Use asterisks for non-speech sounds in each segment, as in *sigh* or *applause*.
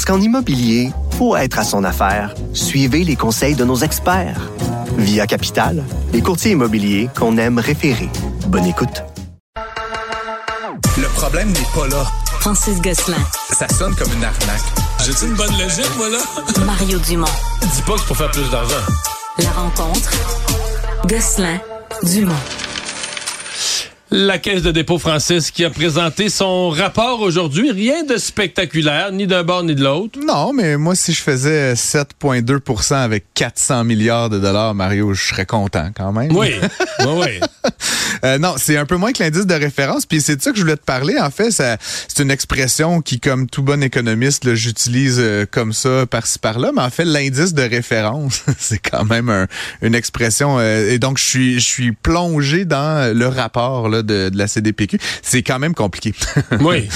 Parce qu'en immobilier, pour être à son affaire, suivez les conseils de nos experts. Via Capital, les courtiers immobiliers qu'on aime référer. Bonne écoute. Le problème n'est pas là. Francis Gosselin. Ça sonne comme une arnaque. J'ai-tu une bonne logique, moi, là? *laughs* Mario Dumont. Dis pas que c'est pour faire plus d'argent. La rencontre. Gosselin. Dumont. La Caisse de dépôt Francis qui a présenté son rapport aujourd'hui. Rien de spectaculaire, ni d'un bord ni de l'autre. Non, mais moi, si je faisais 7,2% avec 400 milliards de dollars, Mario, je serais content quand même. Oui, oui, oui. *laughs* Euh, non, c'est un peu moins que l'indice de référence. Puis c'est de ça que je voulais te parler. En fait, c'est une expression qui, comme tout bon économiste, j'utilise euh, comme ça par-ci par-là. Mais en fait, l'indice de référence, *laughs* c'est quand même une expression. Euh, et donc, je suis, je suis plongé dans le rapport là, de, de la CDPQ. C'est quand même compliqué. *laughs* Oui.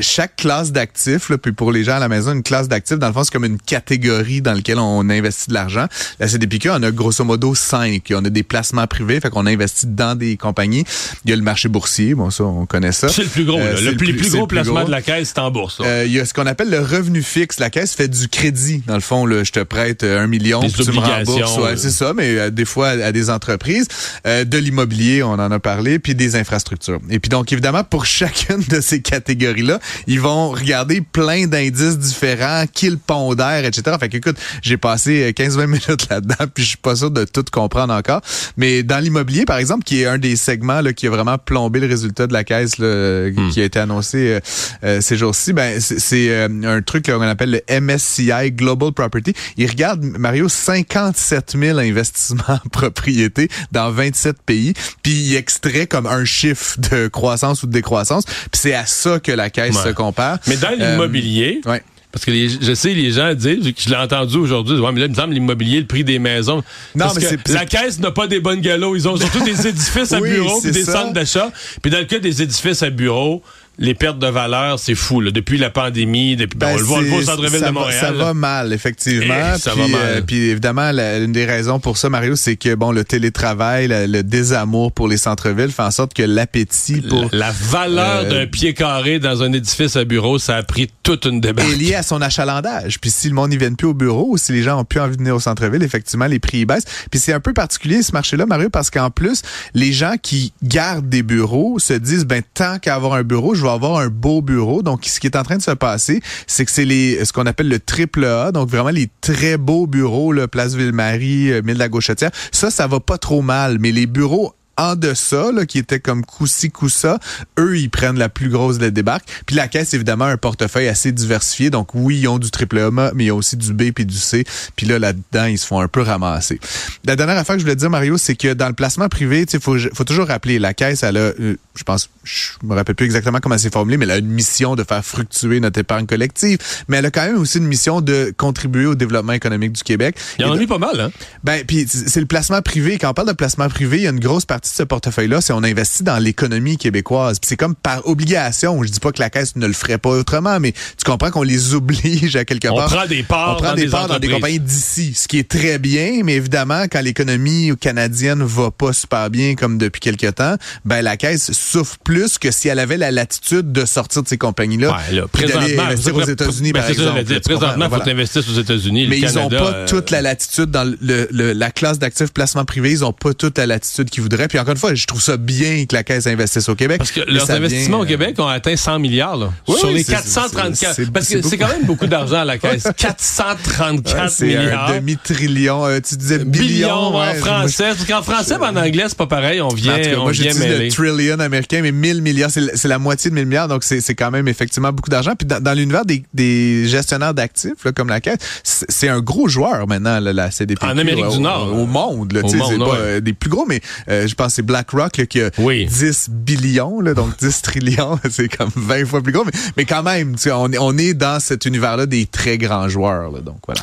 chaque classe d'actifs, puis pour les gens à la maison, une classe d'actifs, dans le fond, c'est comme une catégorie dans laquelle on investit de l'argent. La CDPQ en a grosso modo cinq. On a des placements privés, fait qu'on investit dans des compagnies il y a le marché boursier, bon ça on connaît ça. C'est le plus gros. Euh, le, plus, gros placement de la caisse, c'est en bourse. Euh, il y a ce qu'on appelle le revenu fixe. La caisse fait du crédit. Dans le fond, là, je te prête un million, puis tu me rembourses. Ouais, c'est ça, mais euh, des fois à des entreprises, de l'immobilier, on en a parlé, puis des infrastructures. Et puis donc évidemment pour *laughs* chacune de ces catégories-là, ils vont regarder plein d'indices différents, qu'ils pondèrent, etc. Fait que écoute, j'ai passé 15-20 minutes *laughs* là-dedans, puis je suis pas sûr de tout comprendre encore. Mais dans l'immobilier, par exemple, qui est un des segment là, qui a vraiment plombé le résultat de la caisse là, hmm. qui a été annoncé euh, euh, ces jours-ci, ben c'est euh, un truc qu'on appelle le MSCI Global Property. Il regarde, Mario, 57 000 investissements en *laughs* propriété dans 27 pays, puis il extrait comme un chiffre de croissance ou de décroissance, puis c'est à ça que la caisse se compare. Mais dans l'immobilier... Ouais. Parce que je sais, les gens disent, je l'ai entendu aujourd'hui, ouais, mais là, il me semble l'immobilier, le prix des maisons. Non, parce mais que la caisse n'a pas des bonnes galops. Ils ont surtout des *laughs* édifices à bureaux, des centres d'achat. Puis dans le cas des édifices à bureaux, les pertes de valeur, c'est fou. Là. Depuis la pandémie, depuis, ben, on le voit, au centre-ville de Montréal. ça va mal, effectivement. Eh, ça puis, va mal. Euh, puis évidemment, la, une des raisons pour ça, Mario, c'est que bon, le télétravail, le désamour pour les centres-villes fait en sorte que l'appétit pour la, valeur euh, d'un pied carré dans un édifice à bureau, ça a pris toute une débarque. Est lié à son achalandage. Puis si le monde n'y vient plus au bureau, ou si les gens ont plus envie de venir au centre-ville, effectivement, les prix baissent. Puis c'est un peu particulier ce marché-là, Mario, parce qu'en plus, les gens qui gardent des bureaux se disent, ben tant qu'à avoir un bureau, je vais avoir un beau bureau. Donc, ce qui est en train de se passer, c'est que c'est les ce qu'on appelle le triple A, donc vraiment les très beaux bureaux, le Place Ville-Marie, euh, Mille la Gauchetière. Ça, ça va pas trop mal, mais les bureaux en deçà, là, qui était comme coussi coussa, eux, ils prennent la plus grosse des débarques. Puis la caisse, évidemment, un portefeuille assez diversifié. Donc oui, ils ont du triple A, mais ils ont aussi du B puis du C. Puis là, là-dedans, ils se font un peu ramasser. La dernière affaire que je voulais dire, Mario, c'est que dans le placement privé, il faut, faut toujours rappeler, la caisse, elle a, euh, je pense, je me rappelle plus exactement comment c'est formulé, mais elle a une mission de faire fructuer notre épargne collective. Mais elle a quand même aussi une mission de contribuer au développement économique du Québec. Il y en a mis pas mal, hein? Ben, puis c'est le placement privé. Quand on parle de placement privé, il y a une grosse partie ce portefeuille-là, c'est on investit dans l'économie québécoise. C'est comme par obligation. Je dis pas que la caisse ne le ferait pas autrement, mais tu comprends qu'on les oblige à quelque part. On prend des parts, on prend dans, des des parts dans des compagnies d'ici, ce qui est très bien. Mais évidemment, quand l'économie canadienne va pas super bien comme depuis quelques temps, ben la caisse souffre plus que si elle avait la latitude de sortir de ces compagnies-là. Ouais, là présentement, investir aux États-Unis, par exemple. présentement, il faut investir aux États-Unis. Mais ils n'ont pas toute la latitude dans le, la classe d'actifs placement privé. Ils ont pas toute la latitude qu'ils voudraient. Puis encore une fois, je trouve ça bien que la Caisse investisse au Québec. Parce que leurs investissements au Québec ont atteint 100 milliards. Là, sur les 434. parce que c'est quand même beaucoup d'argent à la *laughs* Caisse. 434 milliards. C'est un demi-trillion. Euh, tu disais billion. en français. Parce qu'en français, en anglais, c'est pas pareil. On vient, cas, on moi, vient le trillion américain, mais 1000 milliards, c'est la moitié de 1000 milliards. Donc, c'est quand même effectivement beaucoup d'argent. Puis dans, l'univers des, des, gestionnaires d'actifs, comme la Caisse, c'est un gros joueur maintenant, la CDP. En Amérique du Nord. Au, monde. Là, au monde, pas, des plus gros, mais euh, je pense c'est BlackRock qui a 10 billions, là, donc 10 trillions, *laughs* c'est comme 20 fois plus gros, mais, mais quand même, on, on est dans cet univers-là des très grands joueurs. Là, donc voilà.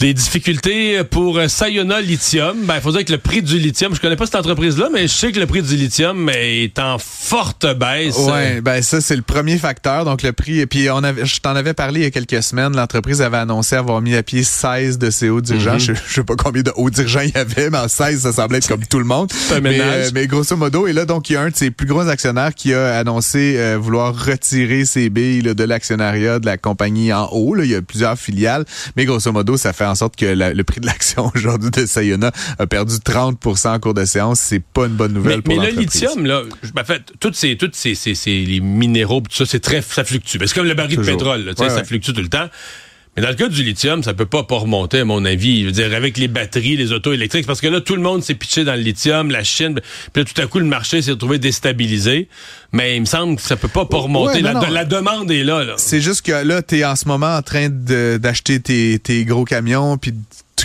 Les difficultés pour Sayona Lithium, ben, il faut dire que le prix du lithium, je connais pas cette entreprise-là, mais je sais que le prix du lithium est en forte baisse. Ouais, ben ça c'est le premier facteur, donc le prix. Et puis on avait, je t'en avais parlé il y a quelques semaines, l'entreprise avait annoncé avoir mis à pied 16 de ses hauts dirigeants. Mhm. je, je, sais pas combien de hauts dirigeants il y avait, mais en 16 ça semblait être comme tout le monde. Un mais, euh, mais, grosso modo, et là donc il y a un de ses plus gros actionnaires qui a annoncé euh, vouloir retirer ses billes de l'actionnariat de la compagnie en haut. Là. Il y a plusieurs filiales, mais grosso modo ça fait en sorte que le prix de l'action aujourd'hui de Sayona a perdu 30 en cours de séance. C'est pas une bonne nouvelle mais, pour Mais le lithium, là, en fait, toutes ces, toutes ces, ces, les minéraux, tout ça, c'est très, ça fluctue. C'est comme le baril de pétrole, là, ça fluctue tout le temps. Mais dans le cas du lithium, ça peut pas pas remonter, à mon avis. Je veux dire, avec les batteries, les autos électriques, parce que là, tout le monde s'est pitché dans le lithium, la Chine, puis là, tout à coup, le marché s'est retrouvé déstabilisé. Mais il me semble que ça peut pas pas remonter. la, la, demande est là. là. C'est juste que là, tu es en ce moment en train d'acheter tes, tes gros camions, puis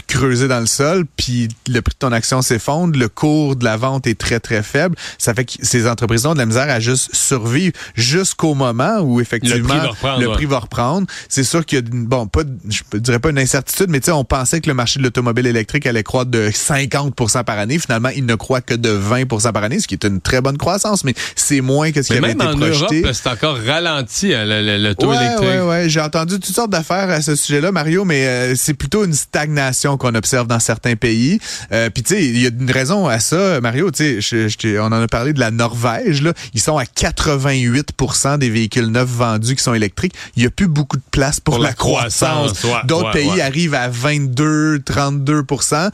creuser dans le sol, puis le prix de ton action s'effondre, le cours de la vente est très, très faible. Ça fait que ces entreprises ont de la misère à juste survivre jusqu'au moment où effectivement le prix va reprendre. C'est sûr qu'il y a, bon, pas, je dirais pas une incertitude, mais tu sais, on pensait que le marché de l'automobile électrique allait croître de 50% par année. Finalement, il ne croît que de 20% par année, ce qui est une très bonne croissance, mais c'est moins que ce qui avait été projeté. Europe, c'est encore ralenti, hein, le, taux électrique. Ouais, ouais, J'ai entendu toutes sortes d'affaires à ce sujet-là, Mario, mais euh, c'est plutôt une stagnation qu'on observe dans certains pays. Euh, Puis tu sais, il y a une raison à ça, Mario. Tu sais, on en a parlé de la Norvège. Là, ils sont à 88% des véhicules neufs vendus qui sont électriques. Il y a plus beaucoup de place pour, la, croissance. D'autres pays arrivent à 22, 32%.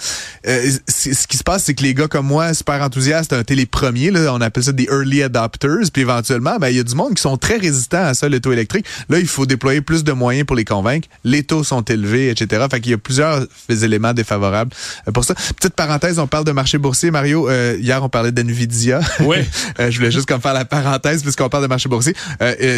Euh, ce qui se passe, c'est que les gars comme moi, super enthousiastes, ont été les premiers. Là, on appelle ça des early adopters. Puis éventuellement, ben il y a du monde qui sont très résistants à ça, le taux électrique. Là, il faut déployer plus de moyens pour les convaincre. Les taux sont élevés, etc. Fait qu'il y a plusieurs éléments défavorable euh, pour ça. Petite parenthèse, on parle de marché boursier. Mario, euh, hier, on parlait d'NVIDIA. Oui. *laughs* Euh, je voulais juste comme faire la parenthèse puisqu'on parle de marché boursier.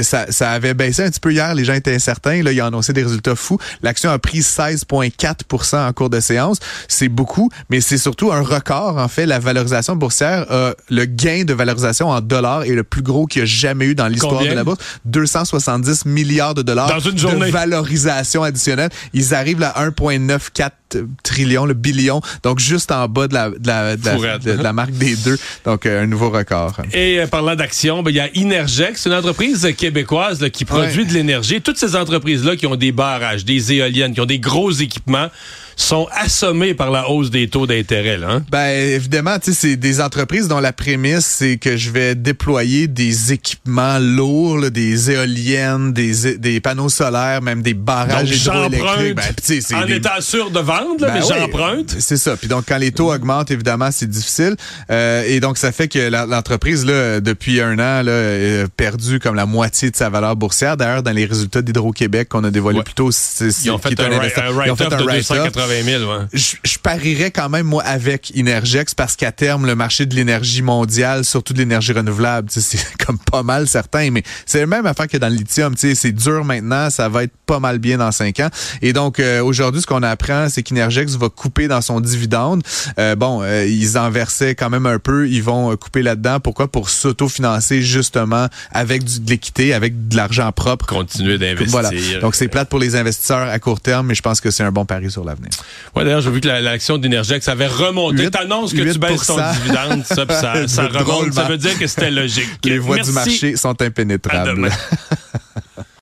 ça, ça avait baissé un petit peu hier. Les gens étaient incertains. Là, ils ont annoncé des résultats fous. L'action a pris 16,4 en cours de séance. C'est beaucoup, mais c'est surtout un record. En fait, la valorisation boursière, le gain de valorisation en dollars est le plus gros qu'il y a jamais eu dans l'histoire de la bourse. 270 milliards de dollars dans une journée. de valorisation additionnelle. Ils arrivent à 1,94 trillions, le billion, donc juste en bas de la, de la, de la, marque des deux. Donc, euh, un nouveau record. Et euh, parlant d'action, ben, il y a Inergex, une entreprise québécoise qui produit de l'énergie. Toutes ces entreprises-là qui ont des barrages, des éoliennes, qui ont des gros équipements, sont assommés par la hausse des taux d'intérêt. Hein? Ben évidemment, c'est des entreprises dont la prémisse c'est que je vais déployer des équipements lourds, des éoliennes, des, des panneaux solaires, même des barrages hydroélectriques. Ben, en étant sûr de vendre, ben mais j'emprunte. C'est ça. Puis donc quand les taux augmentent, évidemment, c'est difficile. Euh, et donc ça fait que l'entreprise là depuis un an là a perdu comme la moitié de sa valeur boursière. D'ailleurs, dans les résultats d'Hydro-Québec qu'on a dévoilés plus tôt, ils ont fait un, un, je, parierais quand même, moi, avec Inergex, parce qu'à terme, le marché de l'énergie mondiale, surtout de l'énergie renouvelable, c'est comme pas mal certain, mais c'est la même affaire que dans le lithium. C'est dur maintenant, ça va être pas mal bien dans cinq ans. Et donc, euh, aujourd'hui, ce qu'on apprend, c'est qu'Inergex va couper dans son dividende. Euh, bon, euh, ils en versaient quand même un peu, ils vont couper là-dedans. Pourquoi? Pour s'autofinancer justement avec de l'équité, avec de l'argent propre. Continuer d'investir. Donc, c'est plate pour les investisseurs à court terme, mais je pense que c'est un bon pari sur l'avenir. Ouais, d'ailleurs, j'ai vu que l'action d'Energex avait remonté. T'annonces que tu baisses ton dividende, ça, ça, *laughs* ça remonte. Ça veut dire que c'était logique. Les voies du marché sont impénétrables. *laughs*